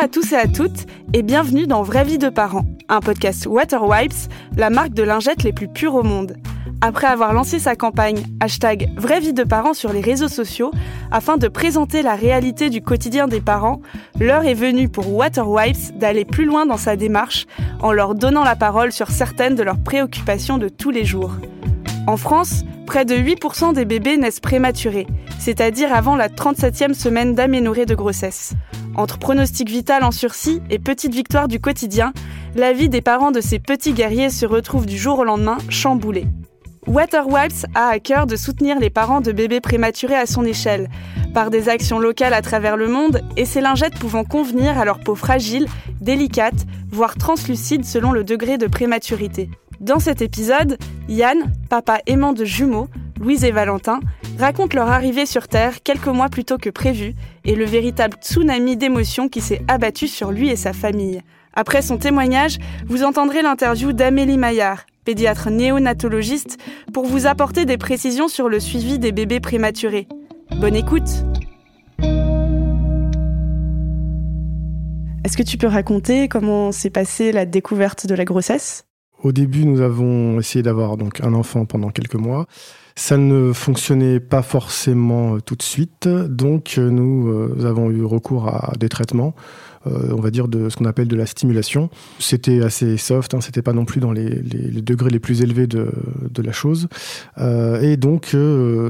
à tous et à toutes et bienvenue dans Vraie vie de parents, un podcast Water Wipes, la marque de lingettes les plus pures au monde. Après avoir lancé sa campagne hashtag Vraie vie de parents sur les réseaux sociaux afin de présenter la réalité du quotidien des parents, l'heure est venue pour Water Wipes d'aller plus loin dans sa démarche en leur donnant la parole sur certaines de leurs préoccupations de tous les jours. En France, près de 8% des bébés naissent prématurés, c'est-à-dire avant la 37e semaine d'aménorrhée de grossesse. Entre pronostic vital en sursis et petite victoire du quotidien, la vie des parents de ces petits guerriers se retrouve du jour au lendemain chamboulée. Waterwipes a à cœur de soutenir les parents de bébés prématurés à son échelle, par des actions locales à travers le monde et ces lingettes pouvant convenir à leur peau fragile, délicate, voire translucide selon le degré de prématurité. Dans cet épisode, Yann, papa aimant de jumeaux, Louise et Valentin, racontent leur arrivée sur Terre quelques mois plus tôt que prévu et le véritable tsunami d'émotions qui s'est abattu sur lui et sa famille. Après son témoignage, vous entendrez l'interview d'Amélie Maillard, pédiatre néonatologiste, pour vous apporter des précisions sur le suivi des bébés prématurés. Bonne écoute Est-ce que tu peux raconter comment s'est passée la découverte de la grossesse? Au début, nous avons essayé d'avoir donc un enfant pendant quelques mois. Ça ne fonctionnait pas forcément euh, tout de suite, donc euh, nous euh, avons eu recours à des traitements, on va dire de ce qu'on appelle de la stimulation. C'était assez soft, hein, c'était pas non plus dans les, degrés les plus élevés de, la chose, et donc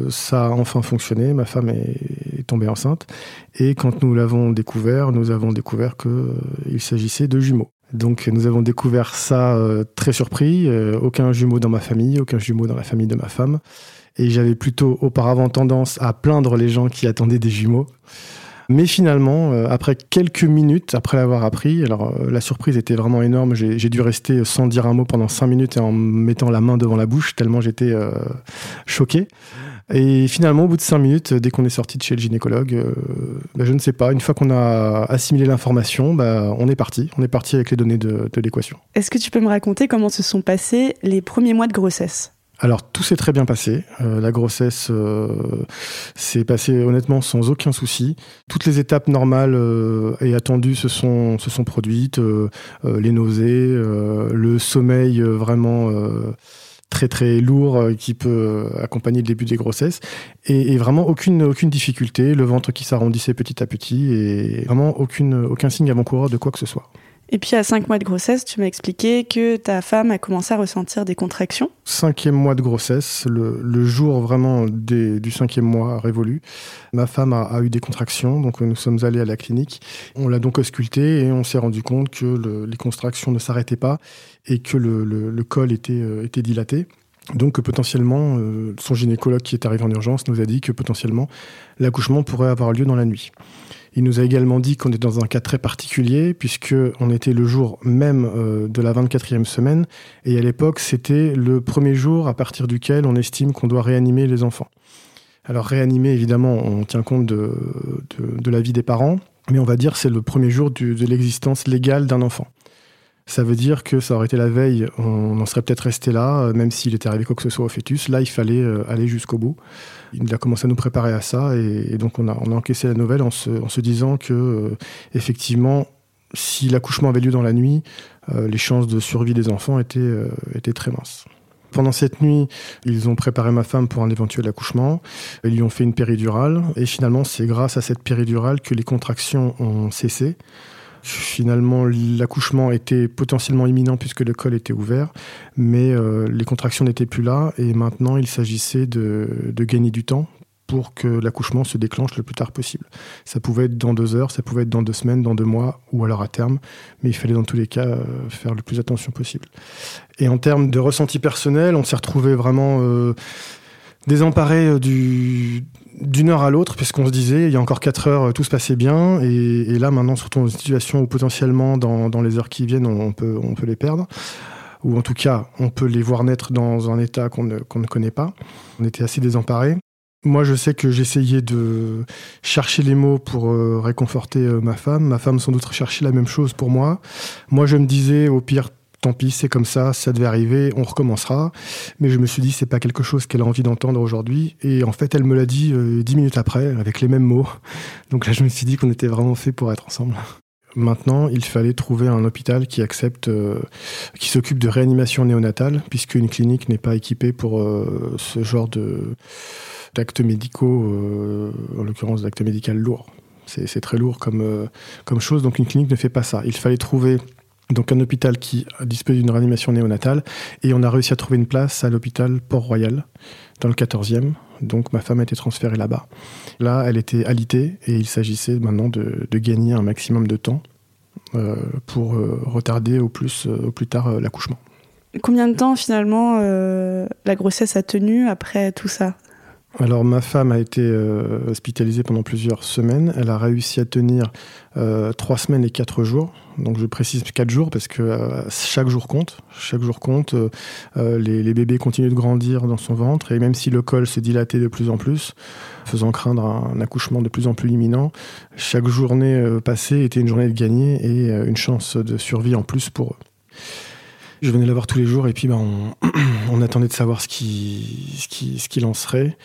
ça a enfin fonctionné. Ma femme est, tombée enceinte, et quand nous l'avons découvert, nous avons découvert qu'il s'agissait de jumeaux. Donc nous avons découvert ça euh, très surpris. Euh, aucun jumeau dans ma famille, aucun jumeau dans la famille de ma femme. Et j'avais plutôt auparavant tendance à plaindre les gens qui attendaient des jumeaux. Mais finalement, euh, après quelques minutes, après l'avoir appris, alors la surprise était vraiment énorme. J'ai dû rester sans dire un mot pendant cinq minutes et en mettant la main devant la bouche, tellement j'étais choqué. Et finalement, au bout de cinq minutes, dès qu'on est sorti de chez le gynécologue, euh, bah, je ne sais pas, une fois qu'on a assimilé l'information, bah, on est parti. On est parti avec les données de, l'équation. Est-ce que tu peux me raconter comment se sont passés les premiers mois de grossesse? Alors tout s'est très bien passé. Euh, la grossesse euh, s'est passée honnêtement sans aucun souci. Toutes les étapes normales et attendues se sont, se sont produites. les nausées, le sommeil vraiment très très lourd euh, qui peut euh, accompagner le début des grossesses et, vraiment aucune aucune difficulté, le ventre qui s'arrondissait petit à petit et vraiment aucune aucun signe avant-coureur de quoi que ce soit. Et puis à cinq mois de grossesse, tu m'as expliqué que ta femme a commencé à ressentir des contractions. Cinquième mois de grossesse, le, jour vraiment du cinquième mois révolu, ma femme a, eu des contractions, donc nous sommes allés à la clinique. On l'a donc auscultée et on s'est rendu compte que les contractions ne s'arrêtaient pas et que le, col était, euh, était dilaté. Donc potentiellement, euh, son gynécologue qui est arrivé en urgence nous a dit que potentiellement l'accouchement pourrait avoir lieu dans la nuit. Il nous a également dit qu'on est dans un cas très particulier, puisqu'on était le jour même euh, de la 24e semaine, et à l'époque, c'était le premier jour à partir duquel on estime qu'on doit réanimer les enfants. Alors réanimer, évidemment, on tient compte de, de, la vie des parents, mais on va dire c'est le premier jour de l'existence légale d'un enfant. Ça veut dire que ça aurait été la veille, on en serait peut-être resté là, euh, même s'il était arrivé quoi que ce soit au fœtus. Là, il fallait euh, aller jusqu'au bout. Il a commencé à nous préparer à ça, et, donc on a, encaissé la nouvelle en se, disant que, euh, effectivement, si l'accouchement avait lieu dans la nuit, les chances de survie des enfants étaient très minces. Pendant cette nuit, ils ont préparé ma femme pour un éventuel accouchement. Ils lui ont fait une péridurale. Et finalement, c'est grâce à cette péridurale que les contractions ont cessé. Finalement, l'accouchement était potentiellement imminent puisque le col était ouvert, mais euh, les contractions n'étaient plus là et maintenant il s'agissait de, gagner du temps pour que l'accouchement se déclenche le plus tard possible. Ça pouvait être dans deux heures, ça pouvait être dans deux semaines, dans deux mois ou alors à terme, mais il fallait dans tous les cas euh, faire le plus attention possible. Et en termes de ressenti personnel, on s'est retrouvé vraiment euh, désemparé du, d'une heure à l'autre, puisqu'on se disait, il y a encore quatre heures, tout se passait bien, et, là maintenant, surtout dans une situation où potentiellement, dans, les heures qui viennent, on peut, on peut les perdre, ou en tout cas, on peut les voir naître dans un état qu'on ne, ne connaît pas. On était assez désemparés. Moi, je sais que j'essayais de chercher les mots pour euh, réconforter euh, ma femme. Ma femme, sans doute, cherchait la même chose pour moi. Moi, je me disais, au pire, tant pis, c'est comme ça, ça devait arriver, on recommencera. Mais je me suis dit, c'est pas quelque chose qu'elle a envie d'entendre aujourd'hui. Et en fait, elle me l'a dit euh, dix minutes après, avec les mêmes mots. Donc là, je me suis dit qu'on était vraiment fait pour être ensemble. Maintenant, il fallait trouver un hôpital qui accepte, qui s'occupe de réanimation néonatale, puisqu'une clinique n'est pas équipée pour ce genre de d'actes médicaux, en l'occurrence d'actes médicaux lourds. C'est très lourd comme, comme chose, donc une clinique ne fait pas ça. Il fallait trouver donc un hôpital qui dispose d'une réanimation néonatale. Et on a réussi à trouver une place à l'hôpital Port-Royal, dans le 14e. Donc ma femme a été transférée là-bas. Là, elle était alitée et il s'agissait maintenant de, gagner un maximum de temps euh, pour euh, retarder au plus, euh, au plus tard l'accouchement. Combien de temps finalement la grossesse a tenu après tout ça? Alors ma femme a été hospitalisée pendant plusieurs semaines. Elle a réussi à tenir trois semaines et quatre jours. Donc je précise 4 jours parce que euh, chaque jour compte. Chaque jour compte. Euh, euh, les, bébés continuent de grandir dans son ventre et même si le col se dilatait de plus en plus, faisant craindre un, accouchement de plus en plus imminent, chaque journée passée était une journée de gagner et une chance de survie en plus pour eux. Je venais la voir tous les jours et puis ben, on, attendait de savoir ce qui, ce qui, en serait.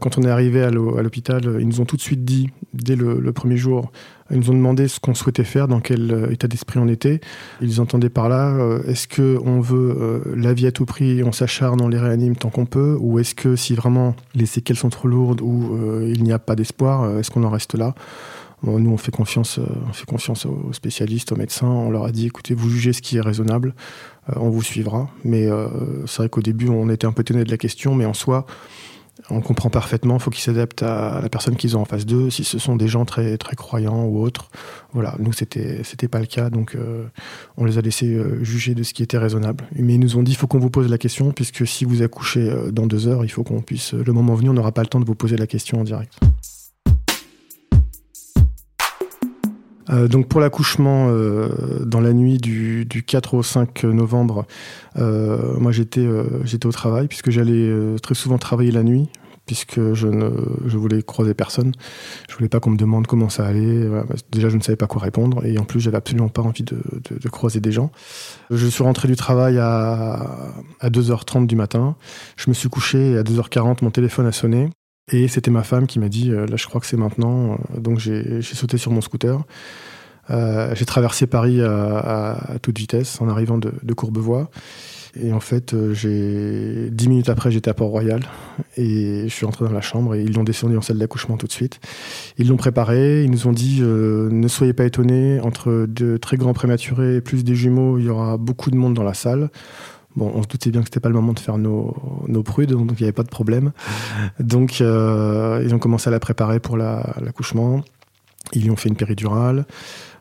quand on est arrivé à l'hôpital, ils nous ont tout de suite dit, dès le premier jour, ils nous ont demandé ce qu'on souhaitait faire, dans quel euh, état d'esprit on était. Ils entendaient par là, euh, est-ce qu'on veut euh, la vie à tout prix, on s'acharne, on les réanime tant qu'on peut, ou est-ce que si vraiment les séquelles sont trop lourdes ou il n'y a pas d'espoir, est-ce qu'on en reste là? Nous, on fait confiance, on fait confiance aux spécialistes, aux médecins. On leur a dit, écoutez, vous jugez ce qui est raisonnable, on vous suivra. Mais c'est vrai qu'au début, on était un peu tenu de la question, mais en soi, on comprend parfaitement, il faut qu'ils s'adaptent à la personne qu'ils ont en face d'eux, si ce sont des gens très, très croyants ou autres. Voilà, nous, c'était, c'était pas le cas, donc euh, on les a laissés euh, juger de ce qui était raisonnable. Mais ils nous ont dit, il faut qu'on vous pose la question, puisque si vous accouchez euh, dans deux heures, il faut qu'on puisse, le moment venu, on n'aura pas le temps de vous poser la question en direct. Euh, donc pour l'accouchement, euh, dans la nuit du, 4 au 5 novembre, euh, moi j'étais j'étais au travail puisque j'allais très souvent travailler la nuit puisque je ne je voulais croiser personne. Je voulais pas qu'on me demande comment ça allait. Déjà, je ne savais pas quoi répondre et en plus, j'avais absolument pas envie de, de, croiser des gens. Je suis rentré du travail à, à 2h30 du matin. Je me suis couché et à 2h40, mon téléphone a sonné. Et c'était ma femme qui m'a dit, euh, là je crois que c'est maintenant. Euh, donc j'ai sauté sur mon scooter. Euh, j'ai traversé Paris à, toute vitesse en arrivant de, Courbevoie. Et en fait, dix minutes après, j'étais à Port-Royal et je suis rentré dans la chambre et ils l'ont descendu en salle d'accouchement tout de suite. Ils l'ont préparé, ils nous ont dit ne soyez pas étonnés, entre de très grands prématurés plus des jumeaux, il y aura beaucoup de monde dans la salle. Bon, on se doutait bien que c'était pas le moment de faire nos, prudes, donc il n'y avait pas de problème. Donc, euh, ils ont commencé à la préparer pour l'accouchement. ils lui ont fait une péridurale.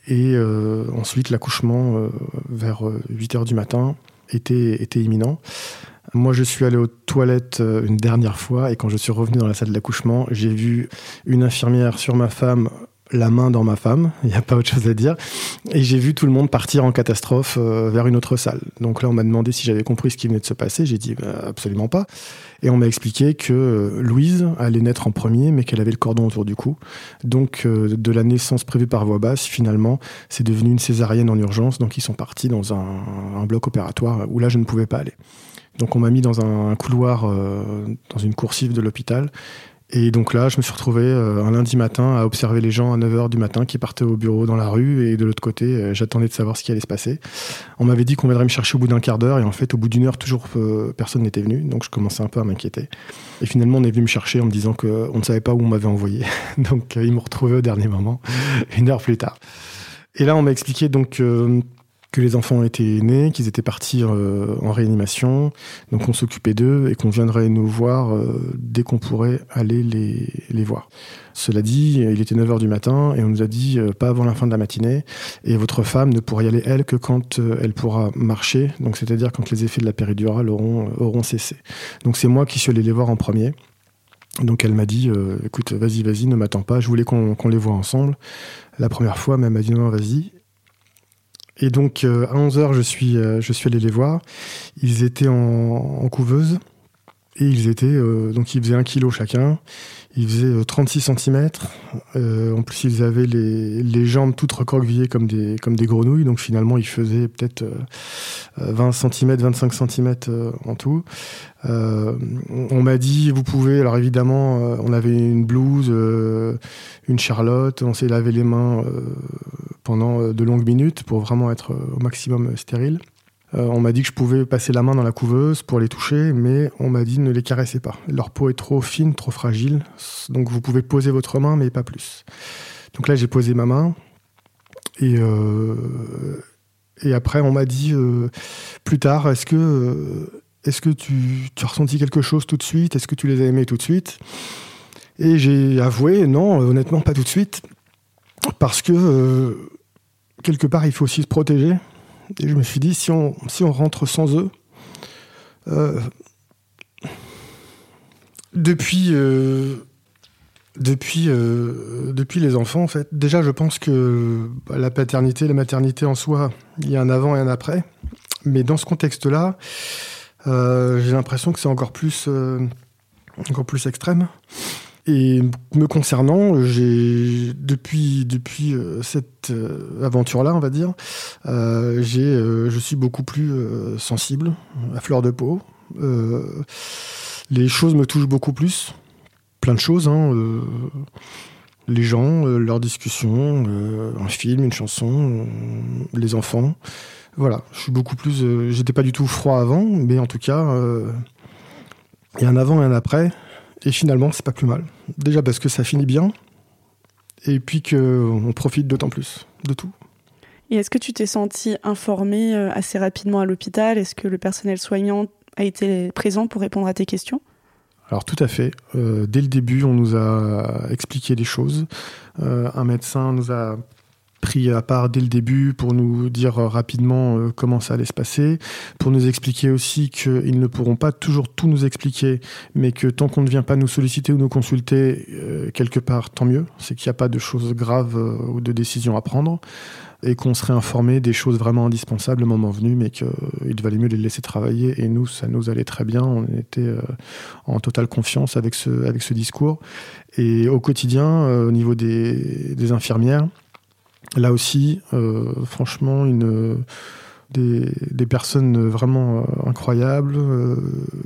Et euh, ensuite, l'accouchement, euh, vers 8 h du matin, était, était imminent. Moi, je suis allé aux toilettes une dernière fois et quand je suis revenu dans la salle d'accouchement, j'ai vu une infirmière sur ma femme la main dans ma femme, il n'y a pas autre chose à dire. Et j'ai vu tout le monde partir en catastrophe euh, vers une autre salle. Donc là, on m'a demandé si j'avais compris ce qui venait de se passer. J'ai dit bah, absolument pas. Et on m'a expliqué que euh, Louise allait naître en premier, mais qu'elle avait le cordon autour du cou. Donc euh, de la naissance prévue par voie basse, finalement, c'est devenu une césarienne en urgence. Donc ils sont partis dans un, bloc opératoire où là, je ne pouvais pas aller. Donc on m'a mis dans un couloir, dans une coursive de l'hôpital. Et donc là, je me suis retrouvé euh, un lundi matin à observer les gens à 9h du matin qui partaient au bureau dans la rue et de l'autre côté, euh, j'attendais de savoir ce qui allait se passer. On m'avait dit qu'on viendrait me chercher au bout d'un quart d'heure et en fait, au bout d'une heure, toujours euh, personne n'était venu. Donc je commençais un peu à m'inquiéter. Et finalement, on est venu me chercher en me disant qu'on ne savait pas où on m'avait envoyé. donc ils m'ont retrouvé au dernier moment, une heure plus tard. Et là, on m'a expliqué donc que les enfants étaient nés, qu'ils étaient partis euh, en réanimation, donc on s'occupait d'eux et qu'on viendrait nous voir euh, dès qu'on pourrait aller les, les, voir. Cela dit, il était 9h du matin et on nous a dit euh, pas avant la fin de la matinée et votre femme ne pourra y aller elle que quand elle pourra marcher, donc c'est-à-dire quand les effets de la péridurale auront, auront cessé. Donc c'est moi qui suis allé les voir en premier. Donc elle m'a dit, écoute, vas-y, vas-y, ne m'attends pas, je voulais qu'on les voit ensemble. La première fois, elle m'a dit non, vas-y. Et donc euh, à 11h, je suis, euh, je suis allé les voir. Ils étaient en, couveuse et ils étaient euh, donc ils faisaient un kilo chacun. Ils faisaient 36 cm. en plus, ils avaient les, les, jambes toutes recroquevillées comme des, comme des grenouilles. Donc finalement, ils faisaient peut-être 20 cm, 25 cm en tout. on m'a dit, vous pouvez. Alors évidemment, on avait une blouse, une charlotte. On s'est lavé les mains pendant de longues minutes pour vraiment être au maximum stérile. On m'a dit que je pouvais passer la main dans la couveuse pour les toucher, mais on m'a dit ne les caressez pas. Leur peau est trop fine, trop fragile, donc vous pouvez poser votre main, mais pas plus. Donc là, j'ai posé ma main, et, et après, on m'a dit plus tard, est-ce que est-ce que tu, as ressenti quelque chose tout de suite? Est-ce que tu les as aimés tout de suite? Et j'ai avoué, non, honnêtement, pas tout de suite. Parce que, euh, quelque part, il faut aussi se protéger. Et je me suis dit, si on, si on rentre sans eux, euh, depuis, euh, depuis, depuis les enfants, en fait, déjà, je pense que bah, la paternité, la maternité en soi, il y a un avant et un après. Mais dans ce contexte-là, euh, j'ai l'impression que c'est encore euh, encore plus extrême. Et me concernant, j'ai depuis depuis euh, cette aventure-là, on va dire, j'ai je suis beaucoup plus sensible, à fleur de peau. les choses me touchent beaucoup plus, plein de choses. Hein, les gens, leurs discussions, un film, une chanson, les enfants. Voilà, je suis beaucoup plus. Euh, j'étais pas du tout froid avant, mais en tout cas, euh, il y a un avant et un après. Et finalement, c'est pas plus mal. Déjà parce que ça finit bien, et puis qu'on profite d'autant plus de tout. Et est-ce que tu t'es senti informé euh, assez rapidement à l'hôpital? Est-ce que le personnel soignant a été présent pour répondre à tes questions? Alors tout à fait. dès le début, on nous a expliqué les choses. un médecin nous a pris à part dès le début pour nous dire euh, rapidement euh, comment ça allait se passer, pour nous expliquer aussi qu'ils ne pourront pas toujours tout nous expliquer, mais que tant qu'on ne vient pas nous solliciter ou nous consulter, euh, quelque part, tant mieux. C'est qu'il n'y a pas de choses graves ou de décisions à prendre et qu'on serait informé des choses vraiment indispensables le moment venu, mais qu'il valait mieux les laisser travailler. Et nous, ça nous allait très bien. On était en totale confiance avec ce, avec ce discours. Et au quotidien, au niveau des, des infirmières, Là aussi, euh, franchement, une, des, personnes vraiment euh, incroyables, euh,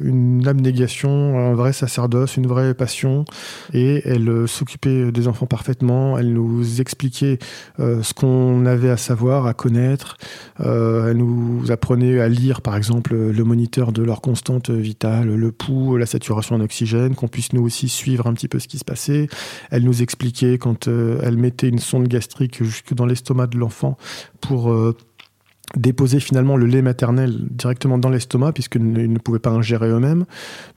une abnégation, un vrai sacerdoce, une vraie passion. Et elle s'occupait des enfants parfaitement, elle nous expliquait ce qu'on avait à savoir, à connaître. elle nous apprenait à lire, par exemple, le moniteur de leur constante vitale, le pouls, la saturation en oxygène, qu'on puisse nous aussi suivre un petit peu ce qui se passait. Elle nous expliquait quand elle mettait une sonde gastrique jusque dans l'estomac de l'enfant pour déposer finalement le lait maternel directement dans l'estomac puisqu'ils ne, pouvaient pas ingérer eux-mêmes.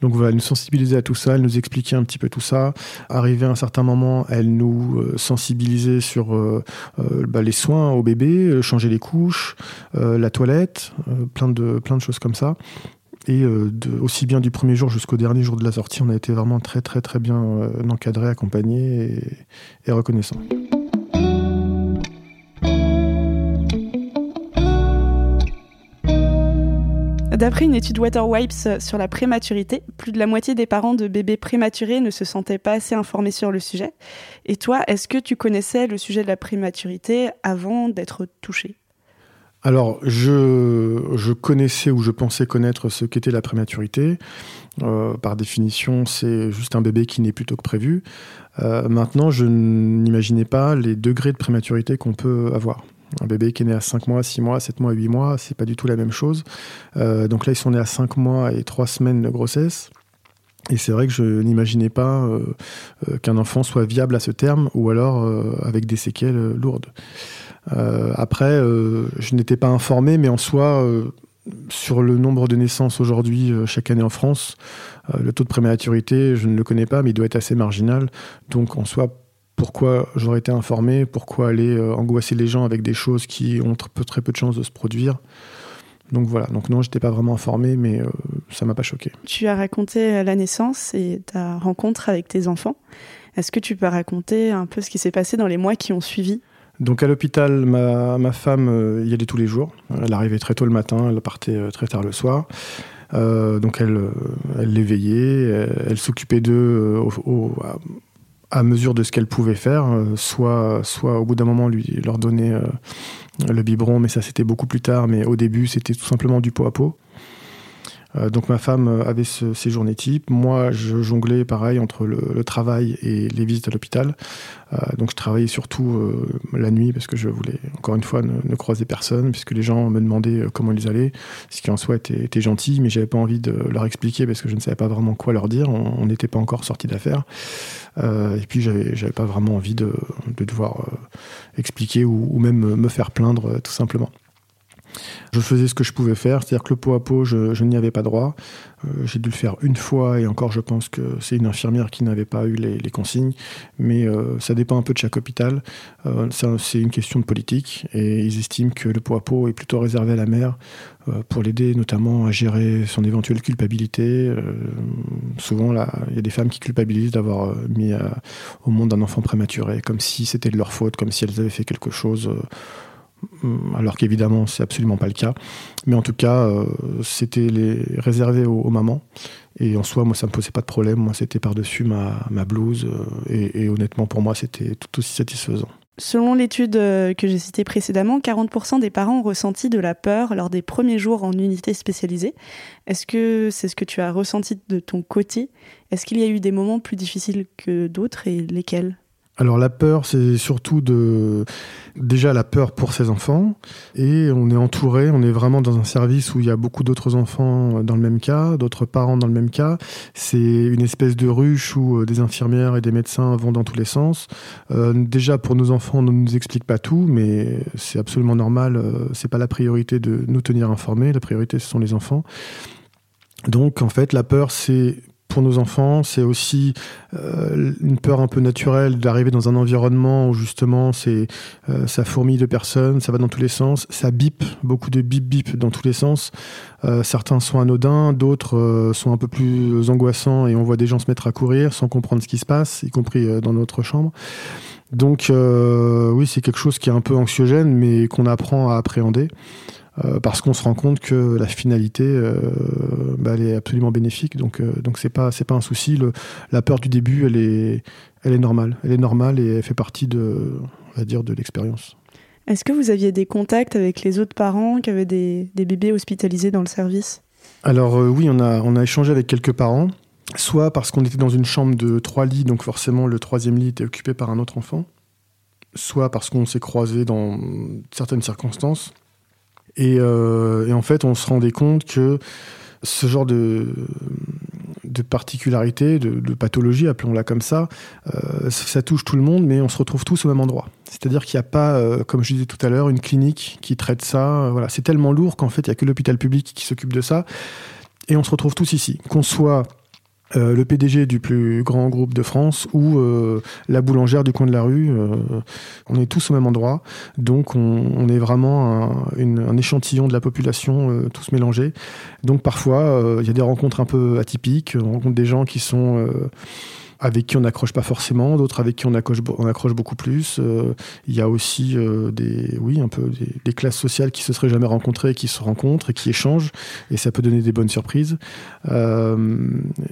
Donc voilà, elle nous sensibilisait à tout ça, elle nous expliquait un petit peu tout ça. Arrivé à un certain moment, elle nous euh, sensibilisait sur euh, euh, bah, les soins au bébé, changer les couches, la toilette, plein, de, plein de choses comme ça. Et aussi bien du premier jour jusqu'au dernier jour de la sortie, on a été vraiment très très très bien encadré, accompagné et, et reconnaissant. D'après une étude Water Wipes sur la prématurité, plus de la moitié des parents de bébés prématurés ne se sentaient pas assez informés sur le sujet. Et toi, est-ce que tu connaissais le sujet de la prématurité avant d'être touché alors, je, connaissais ou je pensais connaître ce qu'était la prématurité. Euh, par définition, c'est juste un bébé qui naît plus tôt que prévu. Euh, maintenant, je n'imaginais pas les degrés de prématurité qu'on peut avoir. Un bébé qui est né à 5 mois, 6 mois, 7 mois, 8 mois, c'est pas du tout la même chose. Euh, donc là, ils sont nés à 5 mois et 3 semaines de grossesse. Et c'est vrai que je n'imaginais pas euh, euh, qu'un enfant soit viable à ce terme ou alors avec des séquelles lourdes. après, je n'étais pas informé, mais en soi, sur le nombre de naissances aujourd'hui chaque année en France, le taux de prématurité, je ne le connais pas, mais il doit être assez marginal. Donc en soi, pourquoi j'aurais été informé, pourquoi aller euh, angoisser les gens avec des choses qui ont très peu de chances de se produire. Donc voilà, donc non, j'étais pas vraiment informé, mais euh, ça m'a pas choqué. Tu as raconté la naissance et ta rencontre avec tes enfants. Est-ce que tu peux raconter un peu ce qui s'est passé dans les mois qui ont suivi? Donc à l'hôpital, ma, femme euh, y allait tous les jours. Elle arrivait très tôt le matin, elle partait très tard le soir. donc elle, elle les veillait, elle, s'occupait d'eux au, à mesure de ce qu'elle pouvait faire, euh, soit, soit au bout d'un moment lui leur donner euh, le biberon, mais ça c'était beaucoup plus tard, mais au début c'était tout simplement du pot à pot. Euh, donc ma femme avait ces journées types. Moi, je jonglais pareil entre le, travail et les visites à l'hôpital. Euh, donc je travaillais surtout la nuit parce que je voulais encore une fois ne, croiser personne puisque les gens me demandaient comment ils allaient, ce qui en soi était, gentil, mais j'avais pas envie de leur expliquer parce que je ne savais pas vraiment quoi leur dire. On n'était pas encore sorti d'affaires. et puis j'avais pas vraiment envie de, devoir expliquer ou, même me faire plaindre tout simplement. Je faisais ce que je pouvais faire, c'est-à-dire que le pot à pot, je, n'y avais pas droit. Euh, j'ai dû le faire une fois, et encore, je pense que c'est une infirmière qui n'avait pas eu les, consignes. Mais euh, ça dépend un peu de chaque hôpital. Euh, c'est une question de politique, et ils estiment que le pot à pot est plutôt réservé à la mère pour l'aider notamment à gérer son éventuelle culpabilité. souvent, il y a des femmes qui culpabilisent d'avoir mis au monde un enfant prématuré, comme si c'était de leur faute, comme si elles avaient fait quelque chose alors qu'évidemment c'est absolument pas le cas. Mais en tout cas, euh, c'était réservé aux, mamans. Et en soi, moi, ça me posait pas de problème. Moi, c'était par-dessus ma, blouse. Euh, et, honnêtement, pour moi, c'était tout aussi satisfaisant. Selon l'étude euh, que j'ai citée précédemment, 40% des parents ont ressenti de la peur lors des premiers jours en unité spécialisée. Est-ce que c'est ce que tu as ressenti de ton côté? Est-ce qu'il y a eu des moments plus difficiles que d'autres et lesquels? Alors la peur, c'est surtout de déjà la peur pour ses enfants et on est entouré, on est vraiment dans un service où il y a beaucoup d'autres enfants dans le même cas, d'autres parents dans le même cas. C'est une espèce de ruche où euh, des infirmières et des médecins vont dans tous les sens. Euh, déjà pour nos enfants, on ne nous explique pas tout, mais c'est absolument normal. Euh, c'est pas la priorité de nous tenir informés. La priorité, ce sont les enfants. Donc en fait, la peur, c'est pour nos enfants, c'est aussi euh, une peur un peu naturelle d'arriver dans un environnement où justement c'est euh, ça fourmille de personnes, ça va dans tous les sens, ça bip, beaucoup de bip bip dans tous les sens. Euh, certains sont anodins, d'autres sont un peu plus angoissants et on voit des gens se mettre à courir sans comprendre ce qui se passe, y compris dans notre chambre. Donc oui, c'est quelque chose qui est un peu anxiogène, mais qu'on apprend à appréhender. Euh, parce qu'on se rend compte que la finalité, euh, bah, elle est absolument bénéfique. Donc, euh, donc c'est pas, c'est pas un souci. Le, la peur du début, elle est, elle est normale. Elle est normale et elle fait partie de, on va dire, de l'expérience. Est-ce que vous aviez des contacts avec les autres parents qui avaient des, des bébés hospitalisés dans le service? Alors oui, on a, on a échangé avec quelques parents. Soit parce qu'on était dans une chambre de trois lits, donc forcément le troisième lit était occupé par un autre enfant. Soit parce qu'on s'est croisés dans certaines circonstances euh, et, en fait, on se rendait compte que ce genre de, de particularité, de, pathologie, appelons-la comme ça, euh, ça touche tout le monde, mais on se retrouve tous au même endroit. C'est-à-dire qu'il n'y a pas, euh, comme je disais tout à l'heure, une clinique qui traite ça. voilà, c'est tellement lourd qu'en fait, il n'y a que l'hôpital public qui s'occupe de ça. Et on se retrouve tous ici. Qu'on soit euh, le PDG du plus grand groupe de France ou euh, la boulangère du coin de la rue. Euh, on est tous au même endroit, donc on, est vraiment un, échantillon de la population, tous mélangés. Donc parfois, il y a des rencontres un peu atypiques, on rencontre des gens qui sont avec qui on n'accroche pas forcément, d'autres avec qui on accroche, beaucoup plus. Euh, il y a aussi euh, des, oui, un peu des, classes sociales qui se seraient jamais rencontrées, qui se rencontrent et qui échangent, et ça peut donner des bonnes surprises. Euh,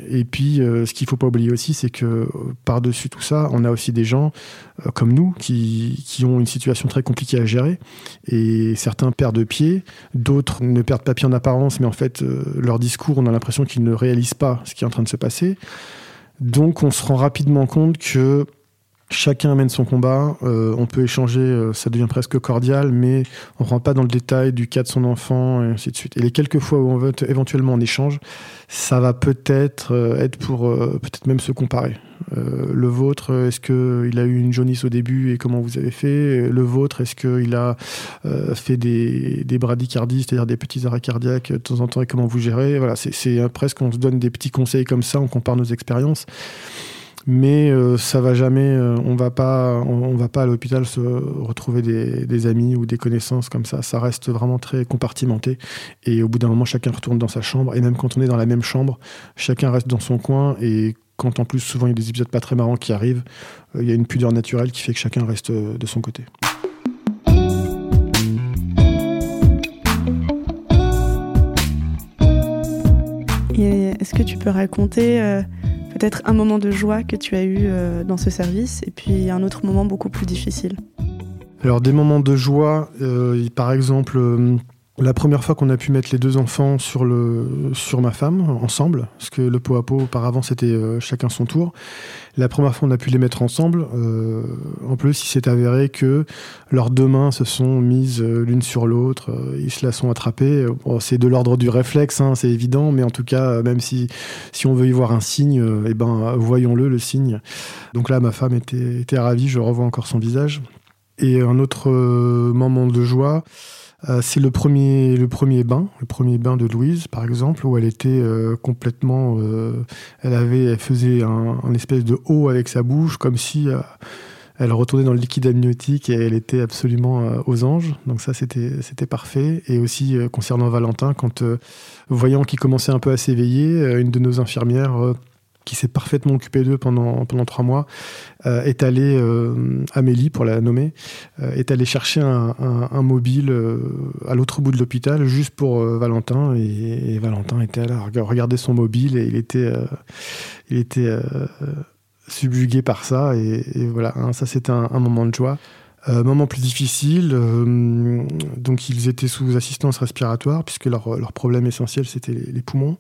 et puis, ce qu'il faut pas oublier aussi, c'est que par-dessus tout ça, on a aussi des gens comme nous qui, qui ont une situation très compliquée à gérer, et certains perdent pied, d'autres ne perdent pas pied en apparence, mais en fait, leur discours, on a l'impression qu'ils ne réalisent pas ce qui est en train de se passer. Donc on se rend rapidement compte que chacun mène son combat, euh, on peut échanger, euh, ça devient presque cordial, mais on ne rentre pas dans le détail du cas de son enfant, et ainsi de suite. Et les quelques fois où on veut éventuellement en échange, ça va peut-être euh, être pour peut-être même se comparer. le vôtre, est-ce qu'il a eu une jaunisse au début et comment vous avez fait? Le vôtre, est-ce qu'il a fait des, des bradycardies, c'est-à-dire des petits arrêts cardiaques de temps en temps et comment vous gérez? Voilà, c'est presque on se donne des petits conseils comme ça, on compare nos expériences mais euh, ça va jamais. Euh, on va pas, on, va pas à l'hôpital se retrouver des, amis ou des connaissances comme ça. Ça reste vraiment très compartimenté. Et au bout d'un moment, chacun retourne dans sa chambre. Et même quand on est dans la même chambre, chacun reste dans son coin. Et quand en plus souvent il y a des épisodes pas très marrants qui arrivent, euh, il y a une pudeur naturelle qui fait que chacun reste de son côté. Est-ce que tu peux raconter peut-être un moment de joie que tu as eu euh, dans ce service et puis un autre moment beaucoup plus difficile. Alors des moments de joie, euh, par exemple, euh, La première fois qu'on a pu mettre les deux enfants sur, le, sur ma femme, ensemble, parce que le pot à pot, auparavant, c'était euh, chacun son tour. La première fois, on a pu les mettre ensemble. Euh, en plus, il s'est avéré que leurs deux mains se sont mises euh, l'une sur l'autre. ils se la sont attrapées. c'est de l'ordre du réflexe, hein, c'est évident, mais en tout cas, même si, si on veut y voir un signe, eh ben, voyons-le, le signe. Donc là, ma femme était, était ravie, je revois encore son visage. Et un autre moment de joie, euh, c'est le premier, le premier bain, le premier bain de Louise, par exemple, où elle était euh, complètement, euh, elle avait, elle faisait un, espèce de haut avec sa bouche, comme si elle retournait dans le liquide amniotique et elle était absolument aux anges. Donc ça, c'était, c'était parfait. Et aussi concernant Valentin, quand voyant qu'il commençait un peu à s'éveiller, une de nos infirmières qui s'est parfaitement occupée d'eux pendant, pendant trois mois, euh, est allée, euh, Amélie pour la nommer, euh, est allée chercher un, mobile à l'autre bout de l'hôpital juste pour Valentin. Et, Valentin était là, regarder son mobile et il était, il était subjugué par ça. Et, voilà, hein, ça c'était un, moment de joie. moment plus difficile, donc ils étaient sous assistance respiratoire puisque leur, leur problème essentiel c'était les poumons.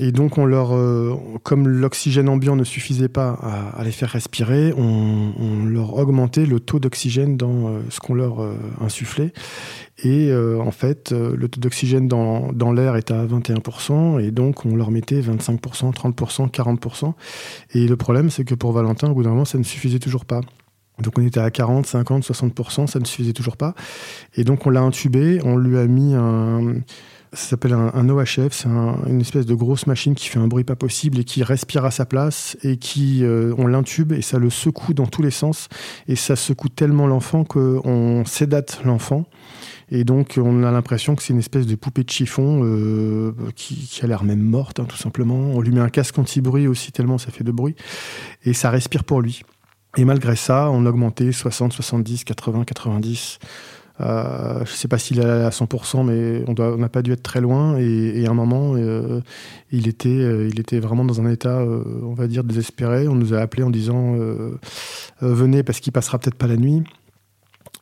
Et donc, on leur, euh, comme l'oxygène ambiant ne suffisait pas à, les faire respirer, on, leur augmentait le taux d'oxygène dans euh, ce qu'on leur euh, insufflait. Et en fait, le taux d'oxygène dans, dans l'air était à 21%, et donc on leur mettait 25%, 30%, 40%. Et le problème, c'est que pour Valentin, au bout d'un moment, ça ne suffisait toujours pas. Donc on était à 40, 50, 60%, ça ne suffisait toujours pas. Et donc on l'a intubé, on lui a mis un ça s'appelle un, OHF, c'est une espèce de grosse machine qui fait un bruit pas possible et qui respire à sa place et qui, euh, on l'intube et ça le secoue dans tous les sens et ça secoue tellement l'enfant qu'on sédate l'enfant. Et donc, on a l'impression que c'est une espèce de poupée de chiffon euh, qui, a l'air même morte, hein, tout simplement. On lui met un casque anti-bruit aussi, tellement ça fait de bruit. Et ça respire pour lui. Et malgré ça, on a augmenté 60, 70, 80, 90. Euh, je ne sais pas s'il est à 100%, mais on n'a pas dû être très loin. Et, à un moment, euh, il, était, euh, il était vraiment dans un état, on va dire, désespéré. On nous a appelé en disant Venez parce qu'il passera peut-être pas la nuit.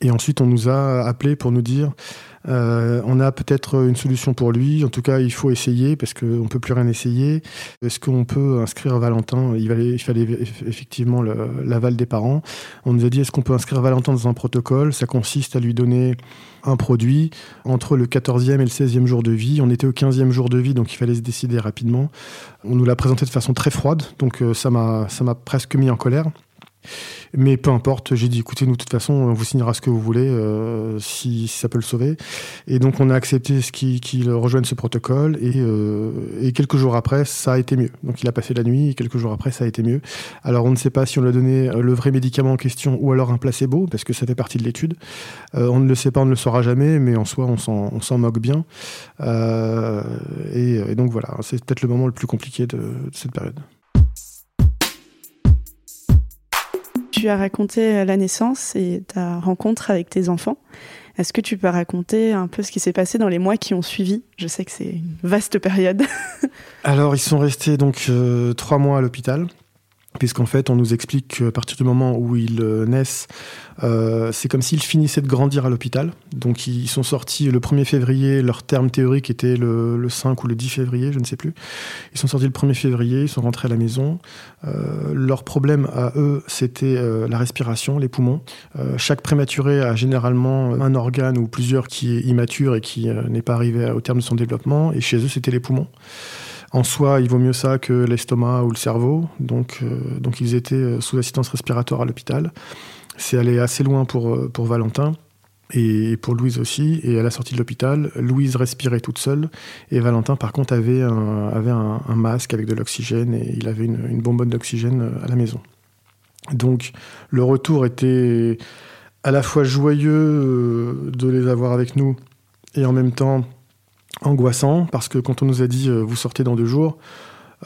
Et ensuite, on nous a appelé pour nous dire euh, on a peut-être une solution pour lui. En tout cas, il faut essayer parce qu'on ne peut plus rien essayer. Est-ce qu'on peut inscrire Valentin? Il, il, fallait effectivement l'aval des parents. On nous a dit est-ce qu'on peut inscrire Valentin dans un protocole? Ça consiste à lui donner un produit entre le 14e et le 16e jour de vie. On était au 15e jour de vie, donc il fallait se décider rapidement. On nous l'a présenté de façon très froide, donc euh, ça m'a presque mis en colère. Mais peu importe, j'ai dit écoutez, nous, de toute façon, on vous signera ce que vous voulez euh, si, ça peut le sauver. Et donc, on a accepté ce qu'il rejoigne ce protocole. Et, euh, et, quelques jours après, ça a été mieux. Donc, il a passé la nuit et quelques jours après, ça a été mieux. Alors, on ne sait pas si on lui a donné le vrai médicament en question ou alors un placebo, parce que ça fait partie de l'étude. Euh, on ne le sait pas, on ne le saura jamais, mais en soi, on s'en moque bien. Et, donc, voilà, c'est peut-être le moment le plus compliqué de cette période. Tu as raconté la naissance et ta rencontre avec tes enfants. Est-ce que tu peux raconter un peu ce qui s'est passé dans les mois qui ont suivi? Je sais que c'est une vaste période. Alors, ils sont restés donc euh, trois mois à l'hôpital puisqu'en fait, on nous explique qu'à partir du moment où ils euh, naissent, euh, c'est comme s'ils finissaient de grandir à l'hôpital. Donc, ils sont sortis le 1er février, leur terme théorique était le, 5 ou le 10 février, je ne sais plus. Ils sont sortis le 1er février, ils sont rentrés à la maison. Euh, leur problème à eux, c'était la respiration, les poumons. chaque prématuré a généralement un organe ou plusieurs qui est immature et qui n'est pas arrivé au terme de son développement, et chez eux, c'était les poumons. En soi, il vaut mieux ça que l'estomac ou le cerveau. Donc, euh, ils étaient euh, sous assistance respiratoire à l'hôpital. C'est allé assez loin pour, euh, Valentin et pour Louise aussi. Et à la sortie de l'hôpital, Louise respirait toute seule. Et Valentin, par contre, avait un, avait un, masque avec de l'oxygène et il avait une, une bonbonne d'oxygène à la maison. Donc le retour était à la fois joyeux de les avoir avec nous et en même temps angoissant parce que quand on nous a dit euh, vous sortez dans deux jours,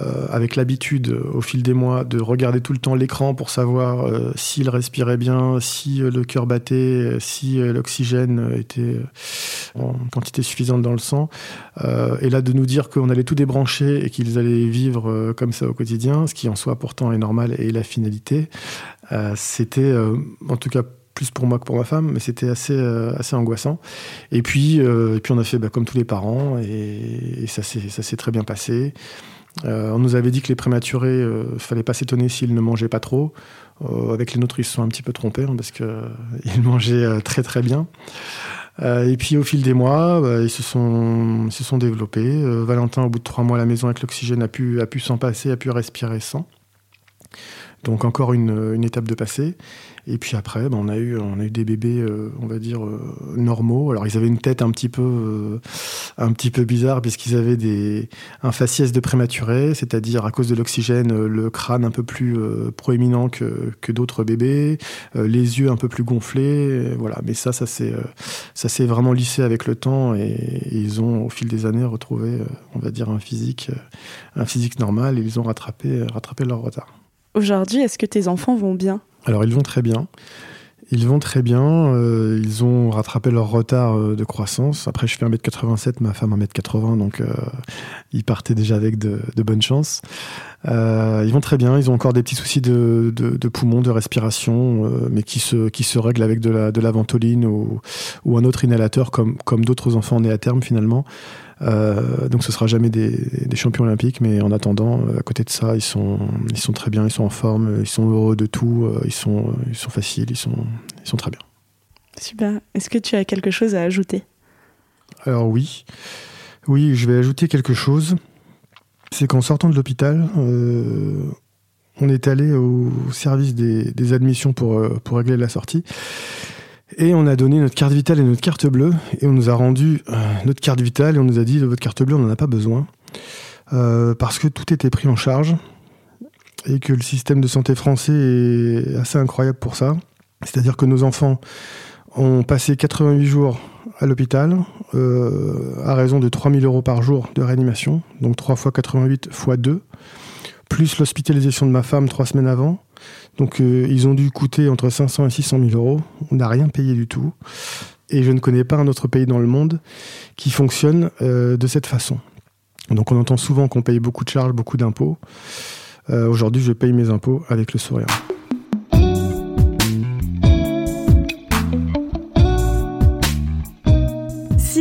euh, avec l'habitude euh, au fil des mois de regarder tout le temps l'écran pour savoir s'il respirait bien, si le cœur battait, si l'oxygène était en quantité suffisante dans le sang, et là de nous dire qu'on allait tout débrancher et qu'ils allaient vivre comme ça au quotidien, ce qui en soi pourtant est normal et la finalité, c'était en tout cas plus pour moi que pour ma femme, mais c'était assez, assez angoissant. Et puis, et puis on a fait bah, comme tous les parents, et, ça s'est très bien passé. on nous avait dit que les prématurés, il fallait pas s'étonner s'ils ne mangeaient pas trop. avec les nôtres, ils se sont un petit peu trompés hein, parce qu'ils mangeaient très très bien. Euh, et puis au fil des mois, bah, ils se sont, développés. Euh, Valentin, au bout de trois mois à la maison avec l'oxygène, a pu s'en passer, a pu respirer sans. Donc encore une, étape de passé. Et puis après, ben, on, a eu, on a eu des bébés, euh, on va dire, euh, normaux. Alors ils avaient une tête un petit peu, euh, un petit peu bizarre puisqu'ils avaient des, un faciès de prématuré, c'est-à-dire à cause de l'oxygène, le crâne un peu plus proéminent que, que d'autres bébés, les yeux un peu plus gonflés. voilà. Mais ça, ça s'est, ça s'est vraiment lissé avec le temps et, et, ils ont, au fil des années, retrouvé, on va dire, un physique, un physique normal et ils ont rattrapé, rattrapé leur retard. Aujourd'hui, est-ce que tes enfants vont bien? Alors ils vont très bien. Ils vont très bien, euh, ils ont rattrapé leur retard euh, de croissance. Après, je fais 1m87, ma femme 1m80, donc euh, ils partaient déjà avec de, bonnes chances. ils vont très bien, ils ont encore des petits soucis de, poumons, de respiration, mais qui se, qui règlent avec de la, de la ventoline ou, ou un autre inhalateur, comme, comme d'autres enfants nés à terme finalement. Euh, donc ce sera jamais des, champions olympiques, mais en attendant, euh, à côté de ça, ils sont, ils sont très bien, ils sont en forme, ils sont heureux de tout, euh, ils sont, ils sont faciles, ils sont, ils sont très bien. Super. Est-ce que tu as quelque chose à ajouter? Alors oui, oui, je vais ajouter quelque chose. C'est qu'en sortant de l'hôpital, on est allé au service des, des admissions pour, pour régler la sortie. Et on a donné notre carte vitale et notre carte bleue, et on nous a rendu euh, notre carte vitale, et on nous a dit, de votre carte bleue, on n'en a pas besoin, euh, parce que tout était pris en charge, et que le système de santé français est assez incroyable pour ça. C'est-à-dire que nos enfants ont passé 88 jours à l'hôpital, euh, à raison de 3000 euros par jour de réanimation, donc 3 fois 88 fois 2, plus l'hospitalisation de ma femme 3 semaines avant, donc euh, ils ont dû coûter entre 500 et 600 000 euros. On n'a rien payé du tout. Et je ne connais pas un autre pays dans le monde qui fonctionne euh, de cette façon. Donc on entend souvent qu'on paye beaucoup de charges, beaucoup d'impôts. Euh, aujourd'hui, je paye mes impôts avec le sourire.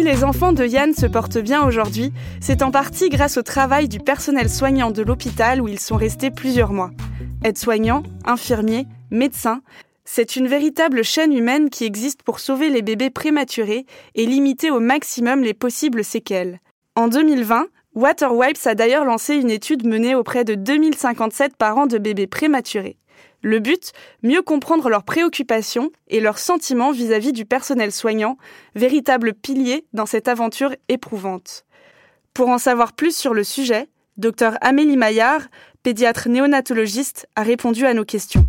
Les enfants de Yann se portent bien aujourd'hui, c'est en partie grâce au travail du personnel soignant de l'hôpital où ils sont restés plusieurs mois. Aides-soignants, infirmiers, médecins, c'est une véritable chaîne humaine qui existe pour sauver les bébés prématurés et limiter au maximum les possibles séquelles. En 2020, Waterwipes a d'ailleurs lancé une étude menée auprès de 2057 parents de bébés prématurés. Le but, mieux comprendre leurs préoccupations et leurs sentiments vis-à-vis du personnel soignant, véritable pilier dans cette aventure éprouvante. Pour en savoir plus sur le sujet, Dr Amélie Maillard, pédiatre néonatologiste, a répondu à nos questions.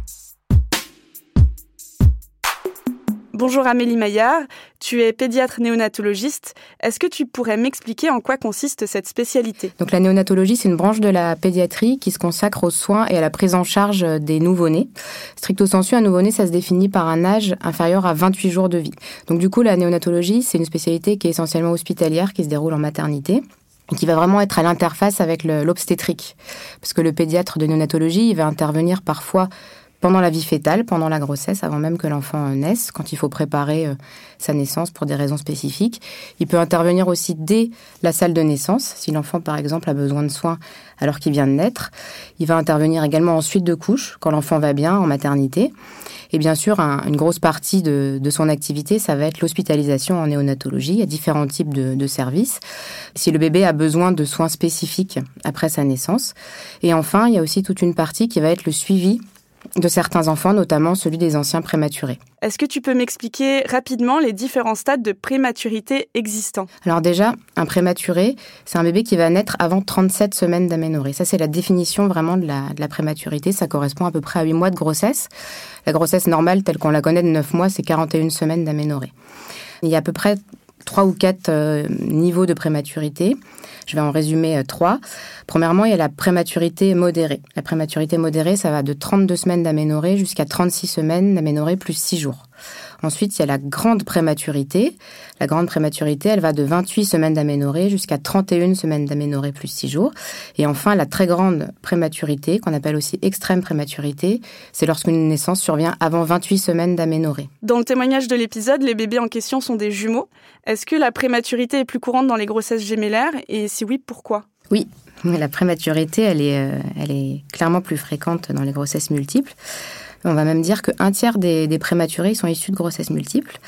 Bonjour Amélie Maillard, tu es pédiatre néonatologiste. Est-ce que tu pourrais m'expliquer en quoi consiste cette spécialité? Donc la néonatologie, c'est une branche de la pédiatrie qui se consacre aux soins et à la prise en charge des nouveau-nés. Stricto sensu, un nouveau-né, ça se définit par un âge inférieur à 28 jours de vie. Donc du coup, la néonatologie, c'est une spécialité qui est essentiellement hospitalière, qui se déroule en maternité qui va vraiment être à l'interface avec l'obstétrique. Parce que le pédiatre de néonatologie, il va intervenir parfois pendant la vie fétale, pendant la grossesse, avant même que l'enfant naisse, quand il faut préparer euh, sa naissance pour des raisons spécifiques. Il peut intervenir aussi dès la salle de naissance, si l'enfant, par exemple, a besoin de soins alors qu'il vient de naître. Il va intervenir également en suite de couche, quand l'enfant va bien, en maternité. Et bien sûr, une grosse partie de, son activité, ça va être l'hospitalisation en néonatologie. Il y a différents types de, services. Si le bébé a besoin de soins spécifiques après sa naissance. Et enfin, il y a aussi toute une partie qui va être le suivi de certains enfants, notamment celui des anciens prématurés. Est-ce que tu peux m'expliquer rapidement les différents stades de prématurité existants? Alors déjà, un prématuré, c'est un bébé qui va naître avant 37 semaines d'aménorrhée. Ça, c'est la définition vraiment de la, de la, prématurité. Ça correspond à peu près à 8 mois de grossesse. La grossesse normale, telle qu'on la connaît de 9 mois, c'est 41 semaines d'aménorrhée. Il y a à peu près trois ou quatre euh, niveaux de prématurité. Je vais en résumer euh, trois. Premièrement, il y a la prématurité modérée. La prématurité modérée, ça va de 32 semaines d'aménorrhée jusqu'à 36 semaines d'aménorrhée plus 6 jours. Ensuite, il y a la grande prématurité. La grande prématurité, elle va de 28 semaines d'aménorrhée jusqu'à 31 semaines d'aménorrhée plus 6 jours. Et enfin, la très grande prématurité, qu'on appelle aussi extrême prématurité, c'est lorsqu'une naissance survient avant 28 semaines d'aménorrhée. Dans le témoignage de l'épisode, les bébés en question sont des jumeaux. Est-ce que la prématurité est plus courante dans les grossesses gémellaires? Et si oui, pourquoi? Oui, la prématurité, elle est, euh, elle est clairement plus fréquente dans les grossesses multiples. On va même dire qu'un tiers des, prématurés sont issus de grossesses multiples.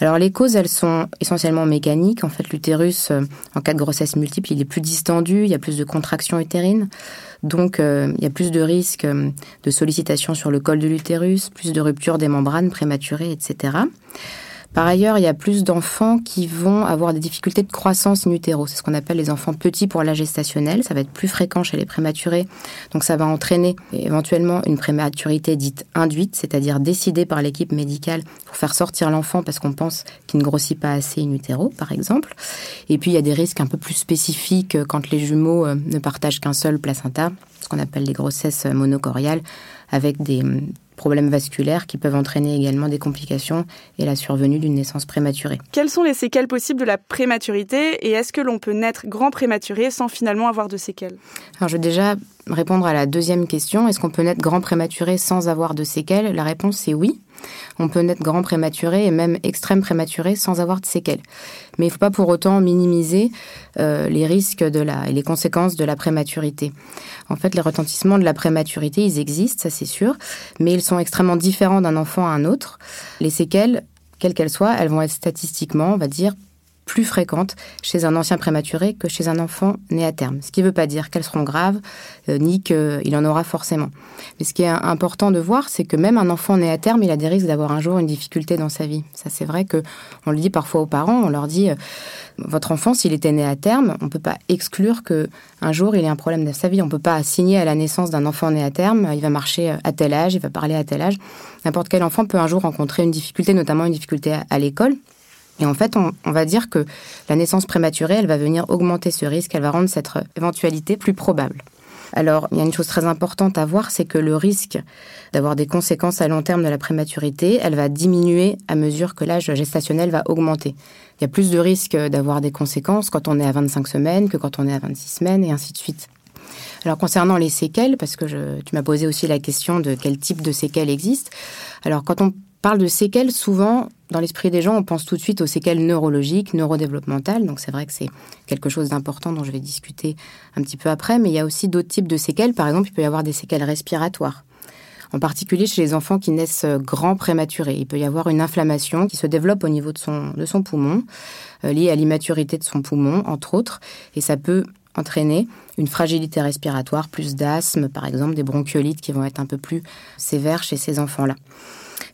Alors les causes, elles sont essentiellement mécaniques. En fait, l'utérus, euh, en cas de grossesse multiple, il est plus distendu, il y a plus de contractions utérines. Donc, euh, il y a plus de risques euh, de sollicitation sur le col de l'utérus, plus de rupture des membranes prématurées, etc. Par ailleurs, il y a plus d'enfants qui vont avoir des difficultés de croissance in utero. C'est ce qu'on appelle les enfants petits pour la gestationnelle. Ça va être plus fréquent chez les prématurés. Donc ça va entraîner éventuellement une prématurité dite induite, c'est-à-dire décidée par l'équipe médicale pour faire sortir l'enfant parce qu'on pense qu'il ne grossit pas assez in utero, par exemple. Et puis il y a des risques un peu plus spécifiques quand les jumeaux euh, ne partagent qu'un seul placenta, ce qu'on appelle les grossesses monocoriales, avec des problèmes vasculaires qui peuvent entraîner également des complications et la survenue d'une naissance prématurée. Quelles sont les séquelles possibles de la prématurité et est-ce que l'on peut naître grand prématuré sans finalement avoir de séquelles? Alors je vais déjà répondre à la deuxième question. Est-ce qu'on peut naître grand prématuré sans avoir de séquelles? La réponse c'est oui. On peut naître grand prématuré et même extrême prématuré sans avoir de séquelles. Mais il ne faut pas pour autant minimiser euh, les risques de la, et les conséquences de la prématurité. En fait, les retentissements de la prématurité, ils existent, ça c'est sûr, mais ils sont extrêmement différents d'un enfant à un autre. Les séquelles, quelles qu'elles soient, elles vont être statistiquement, on va dire, plus fréquentes chez un ancien prématuré que chez un enfant né à terme. Ce qui ne veut pas dire qu'elles seront graves, euh, ni qu'il en aura forcément. Mais ce qui est important de voir, c'est que même un enfant né à terme, il a des risques d'avoir un jour une difficulté dans sa vie. Ça, c'est vrai que on le dit parfois aux parents, on leur dit, euh, votre enfant, s'il était né à terme, on ne peut pas exclure que un jour il ait un problème dans sa vie. On ne peut pas assigner à la naissance d'un enfant né à terme, il va marcher à tel âge, il va parler à tel âge. N'importe quel enfant peut un jour rencontrer une difficulté, notamment une difficulté à l'école. Et en fait, on, va dire que la naissance prématurée, elle va venir augmenter ce risque, elle va rendre cette éventualité plus probable. Alors, il y a une chose très importante à voir, c'est que le risque d'avoir des conséquences à long terme de la prématurité, elle va diminuer à mesure que l'âge gestationnel va augmenter. Il y a plus de risques d'avoir des conséquences quand on est à 25 semaines que quand on est à 26 semaines et ainsi de suite. Alors concernant les séquelles, parce que tu m'as posé aussi la question de quel type de séquelles existe. Alors quand on parle de séquelles, souvent, dans l'esprit des gens, on pense tout de suite aux séquelles neurologiques, neurodéveloppementales. Donc c'est vrai que c'est quelque chose d'important dont je vais discuter un petit peu après. Mais il y a aussi d'autres types de séquelles. Par exemple, il peut y avoir des séquelles respiratoires. En particulier chez les enfants qui naissent grands prématurés. Il peut y avoir une inflammation qui se développe au niveau de son, de son poumon, euh, liée à l'immaturité de son poumon, entre autres. Et ça peut entraîner une fragilité respiratoire, plus d'asthme, par exemple, des bronchiolites qui vont être un peu plus sévères chez ces enfants-là.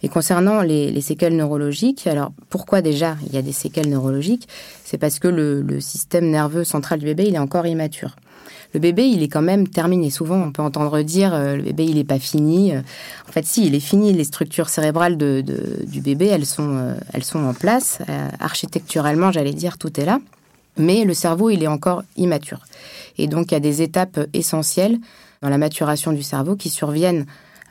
Et concernant les, séquelles neurologiques, alors pourquoi déjà il y a des séquelles neurologiques? C'est parce que le, système nerveux central du bébé, il est encore immature. Le bébé, il est quand même terminé. Souvent, on peut entendre dire euh, le bébé, il n'est pas fini. En fait, si, il est fini. Les structures cérébrales de, du bébé, elles sont, euh, elles sont en place. Euh, architecturalement, j'allais dire, tout est là. Mais le cerveau, il est encore immature. Et donc, il y a des étapes essentielles dans la maturation du cerveau qui surviennent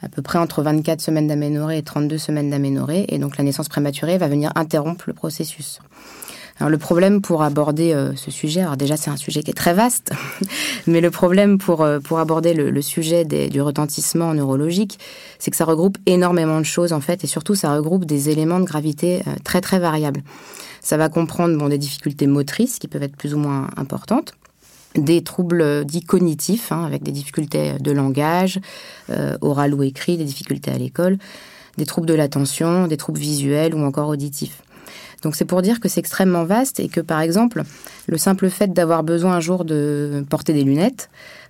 à peu près entre 24 semaines d'aménorrhée et 32 semaines d'aménorrhée. Et donc la naissance prématurée va venir interrompre le processus. Alors le problème pour aborder euh, ce sujet, alors déjà c'est un sujet qui est très vaste, mais le problème pour, euh, pour aborder le, sujet du retentissement neurologique, c'est que ça regroupe énormément de choses en fait, et surtout ça regroupe des éléments de gravité euh, très très variables. Ça va comprendre bon, des difficultés motrices qui peuvent être plus ou moins importantes, des troubles dits cognitifs, hein, avec des difficultés de langage, euh, oral ou écrit, des difficultés à l'école, des troubles de l'attention, des troubles visuels ou encore auditifs. Donc c'est pour dire que c'est extrêmement vaste et que par exemple, le simple fait d'avoir besoin un jour de porter des lunettes,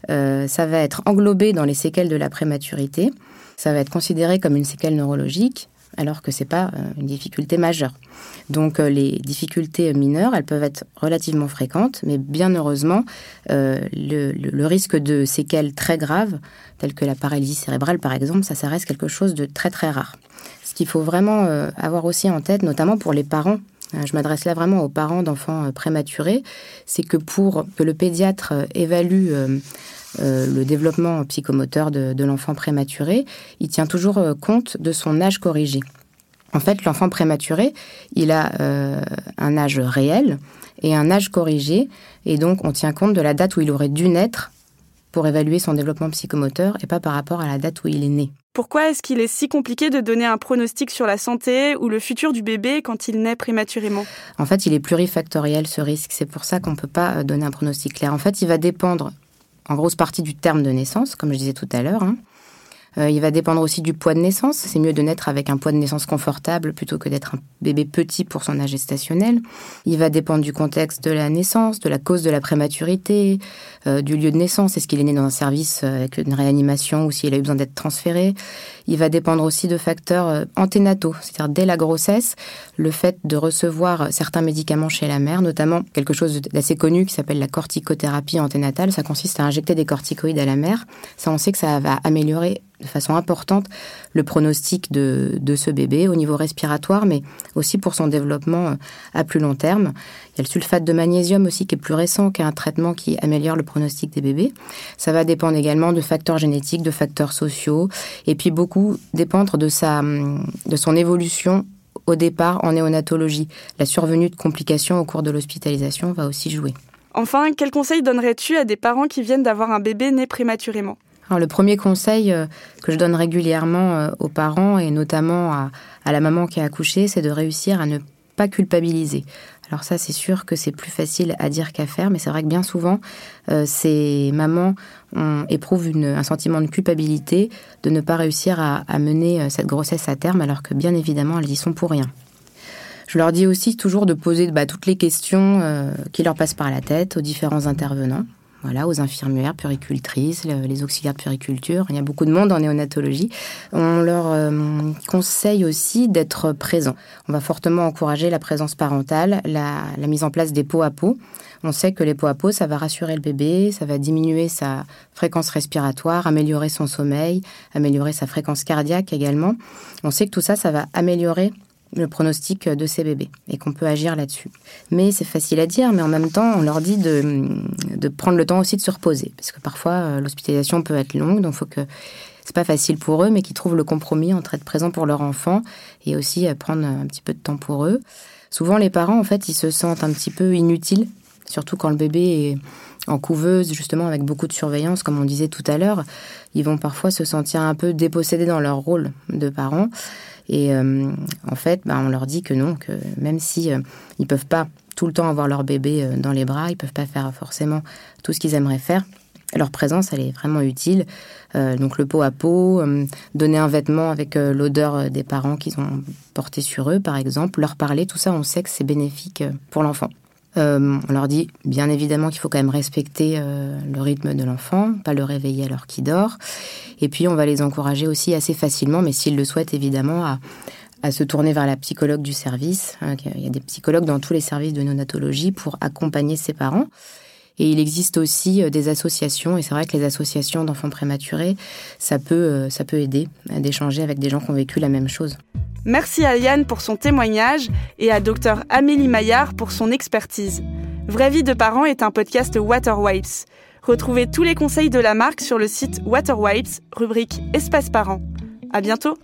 euh, ça va être englobé dans les séquelles de la prématurité, ça va être considéré comme une séquelle neurologique, alors que c'est pas euh, une difficulté majeure. Donc euh, les difficultés mineures, elles peuvent être relativement fréquentes, mais bien heureusement, euh, le, risque de séquelles très graves, telles que la paralysie cérébrale par exemple, ça, ça reste quelque chose de très très rare. Ce qu'il faut vraiment avoir aussi en tête, notamment pour les parents je m'adresse là vraiment aux parents d'enfants prématurés, c'est que pour que le pédiatre évalue euh, le développement psychomoteur de, l'enfant prématuré, il tient toujours euh, compte de son âge corrigé. En fait, l'enfant prématuré, il a un âge réel et un âge corrigé, et donc on tient compte de la date où il aurait dû naître pour évaluer son développement psychomoteur et pas par rapport à la date où il est né. Pourquoi est-ce qu'il est si compliqué de donner un pronostic sur la santé ou le futur du bébé quand il naît prématurément? En fait, il est plurifactoriel ce risque. C'est pour ça qu'on ne peut pas euh, donner un pronostic clair. En fait, il va dépendre en grosse partie du terme de naissance, comme je disais tout à l'heure. Hein. Euh, il va dépendre aussi du poids de naissance. C'est mieux de naître avec un poids de naissance confortable plutôt que d'être un bébé petit pour son âge gestationnel. Il va dépendre du contexte de la naissance, de la cause de la prématurité, euh, du lieu de naissance. Est-ce qu'il est né dans un service euh, avec une réanimation ou s'il a eu besoin d'être transféré? Il va dépendre aussi de facteurs anténataux, c'est-à-dire dès la grossesse, le fait de recevoir certains médicaments chez la mère, notamment quelque chose d'assez connu qui s'appelle la corticothérapie anténatale. Ça consiste à injecter des corticoïdes à la mère. Ça, on sait que ça va améliorer de façon importante le pronostic de, de, ce bébé au niveau respiratoire, mais aussi pour son développement euh, à plus long terme. Il y a le sulfate de magnésium aussi qui est plus récent, qui est un traitement qui améliore le pronostic des bébés. Ça va dépendre également de facteurs génétiques, de facteurs sociaux, et puis beaucoup dépendre de, sa, de son évolution au départ en néonatologie. La survenue de complications au cours de l'hospitalisation va aussi jouer. Enfin, quel conseil donnerais-tu à des parents qui viennent d'avoir un bébé né prématurément? Alors, le premier conseil euh, que je donne régulièrement euh, aux parents et notamment à, la maman qui a accouché, c'est de réussir à ne pas culpabiliser. Alors ça, c'est sûr que c'est plus facile à dire qu'à faire, mais c'est vrai que bien souvent, euh, ces mamans éprouvent un sentiment de culpabilité de ne pas réussir à, mener cette grossesse à terme, alors que bien évidemment, elles y sont pour rien. Je leur dis aussi toujours de poser bah, toutes les questions qui leur passent par la tête aux différents intervenants voilà, aux infirmières, puricultrices, les auxiliaires de puriculture. Il y a beaucoup de monde en néonatologie. On leur euh, conseille aussi d'être présents. On va fortement encourager la présence parentale, la, mise en place des pots à peau. On sait que les pots à peau, ça va rassurer le bébé, ça va diminuer sa fréquence respiratoire, améliorer son sommeil, améliorer sa fréquence cardiaque également. On sait que tout ça, ça va améliorer le pronostic de ces bébés et qu'on peut agir là-dessus. Mais c'est facile à dire, mais en même temps, on leur dit de, de prendre le temps aussi de se reposer, parce que parfois euh, l'hospitalisation peut être longue, donc faut que c'est pas facile pour eux, mais qu'ils trouvent le compromis entre être présent pour leur enfant et aussi euh, prendre un petit peu de temps pour eux. Souvent, les parents, en fait, ils se sentent un petit peu inutiles, surtout quand le bébé est en couveuse, justement, avec beaucoup de surveillance, comme on disait tout à l'heure. Ils vont parfois se sentir un peu dépossédés dans leur rôle de parents. Et euh, en fait, bah, on leur dit que non, que même si euh, ils peuvent pas tout le temps avoir leur bébé euh, dans les bras, ils peuvent pas faire forcément tout ce qu'ils aimeraient faire. Leur présence, elle est vraiment utile. donc le pot à pot, donner un vêtement avec l'odeur des parents qu'ils ont porté sur eux, par exemple, leur parler, tout ça, on sait que c'est bénéfique pour l'enfant. On leur dit bien évidemment qu'il faut quand même respecter le rythme de l'enfant, pas le réveiller alors qu'il dort. Et puis, on va les encourager aussi assez facilement, mais s'ils le souhaitent évidemment, à, se tourner vers la psychologue du service. Hein, il y a des psychologues dans tous les services de néonatologie pour accompagner ses parents. Et il existe aussi euh, des associations, et c'est vrai que les associations d'enfants prématurés, ça peut, euh, ça peut aider d'échanger avec des gens qui ont vécu la même chose. Merci à Yann pour son témoignage et à Dr Amélie Maillard pour son expertise. Vraie vie de parents est un podcast Water Wipes. Retrouvez tous les conseils de la marque sur le site Waterwipes, rubrique Espace Parents. À bientôt!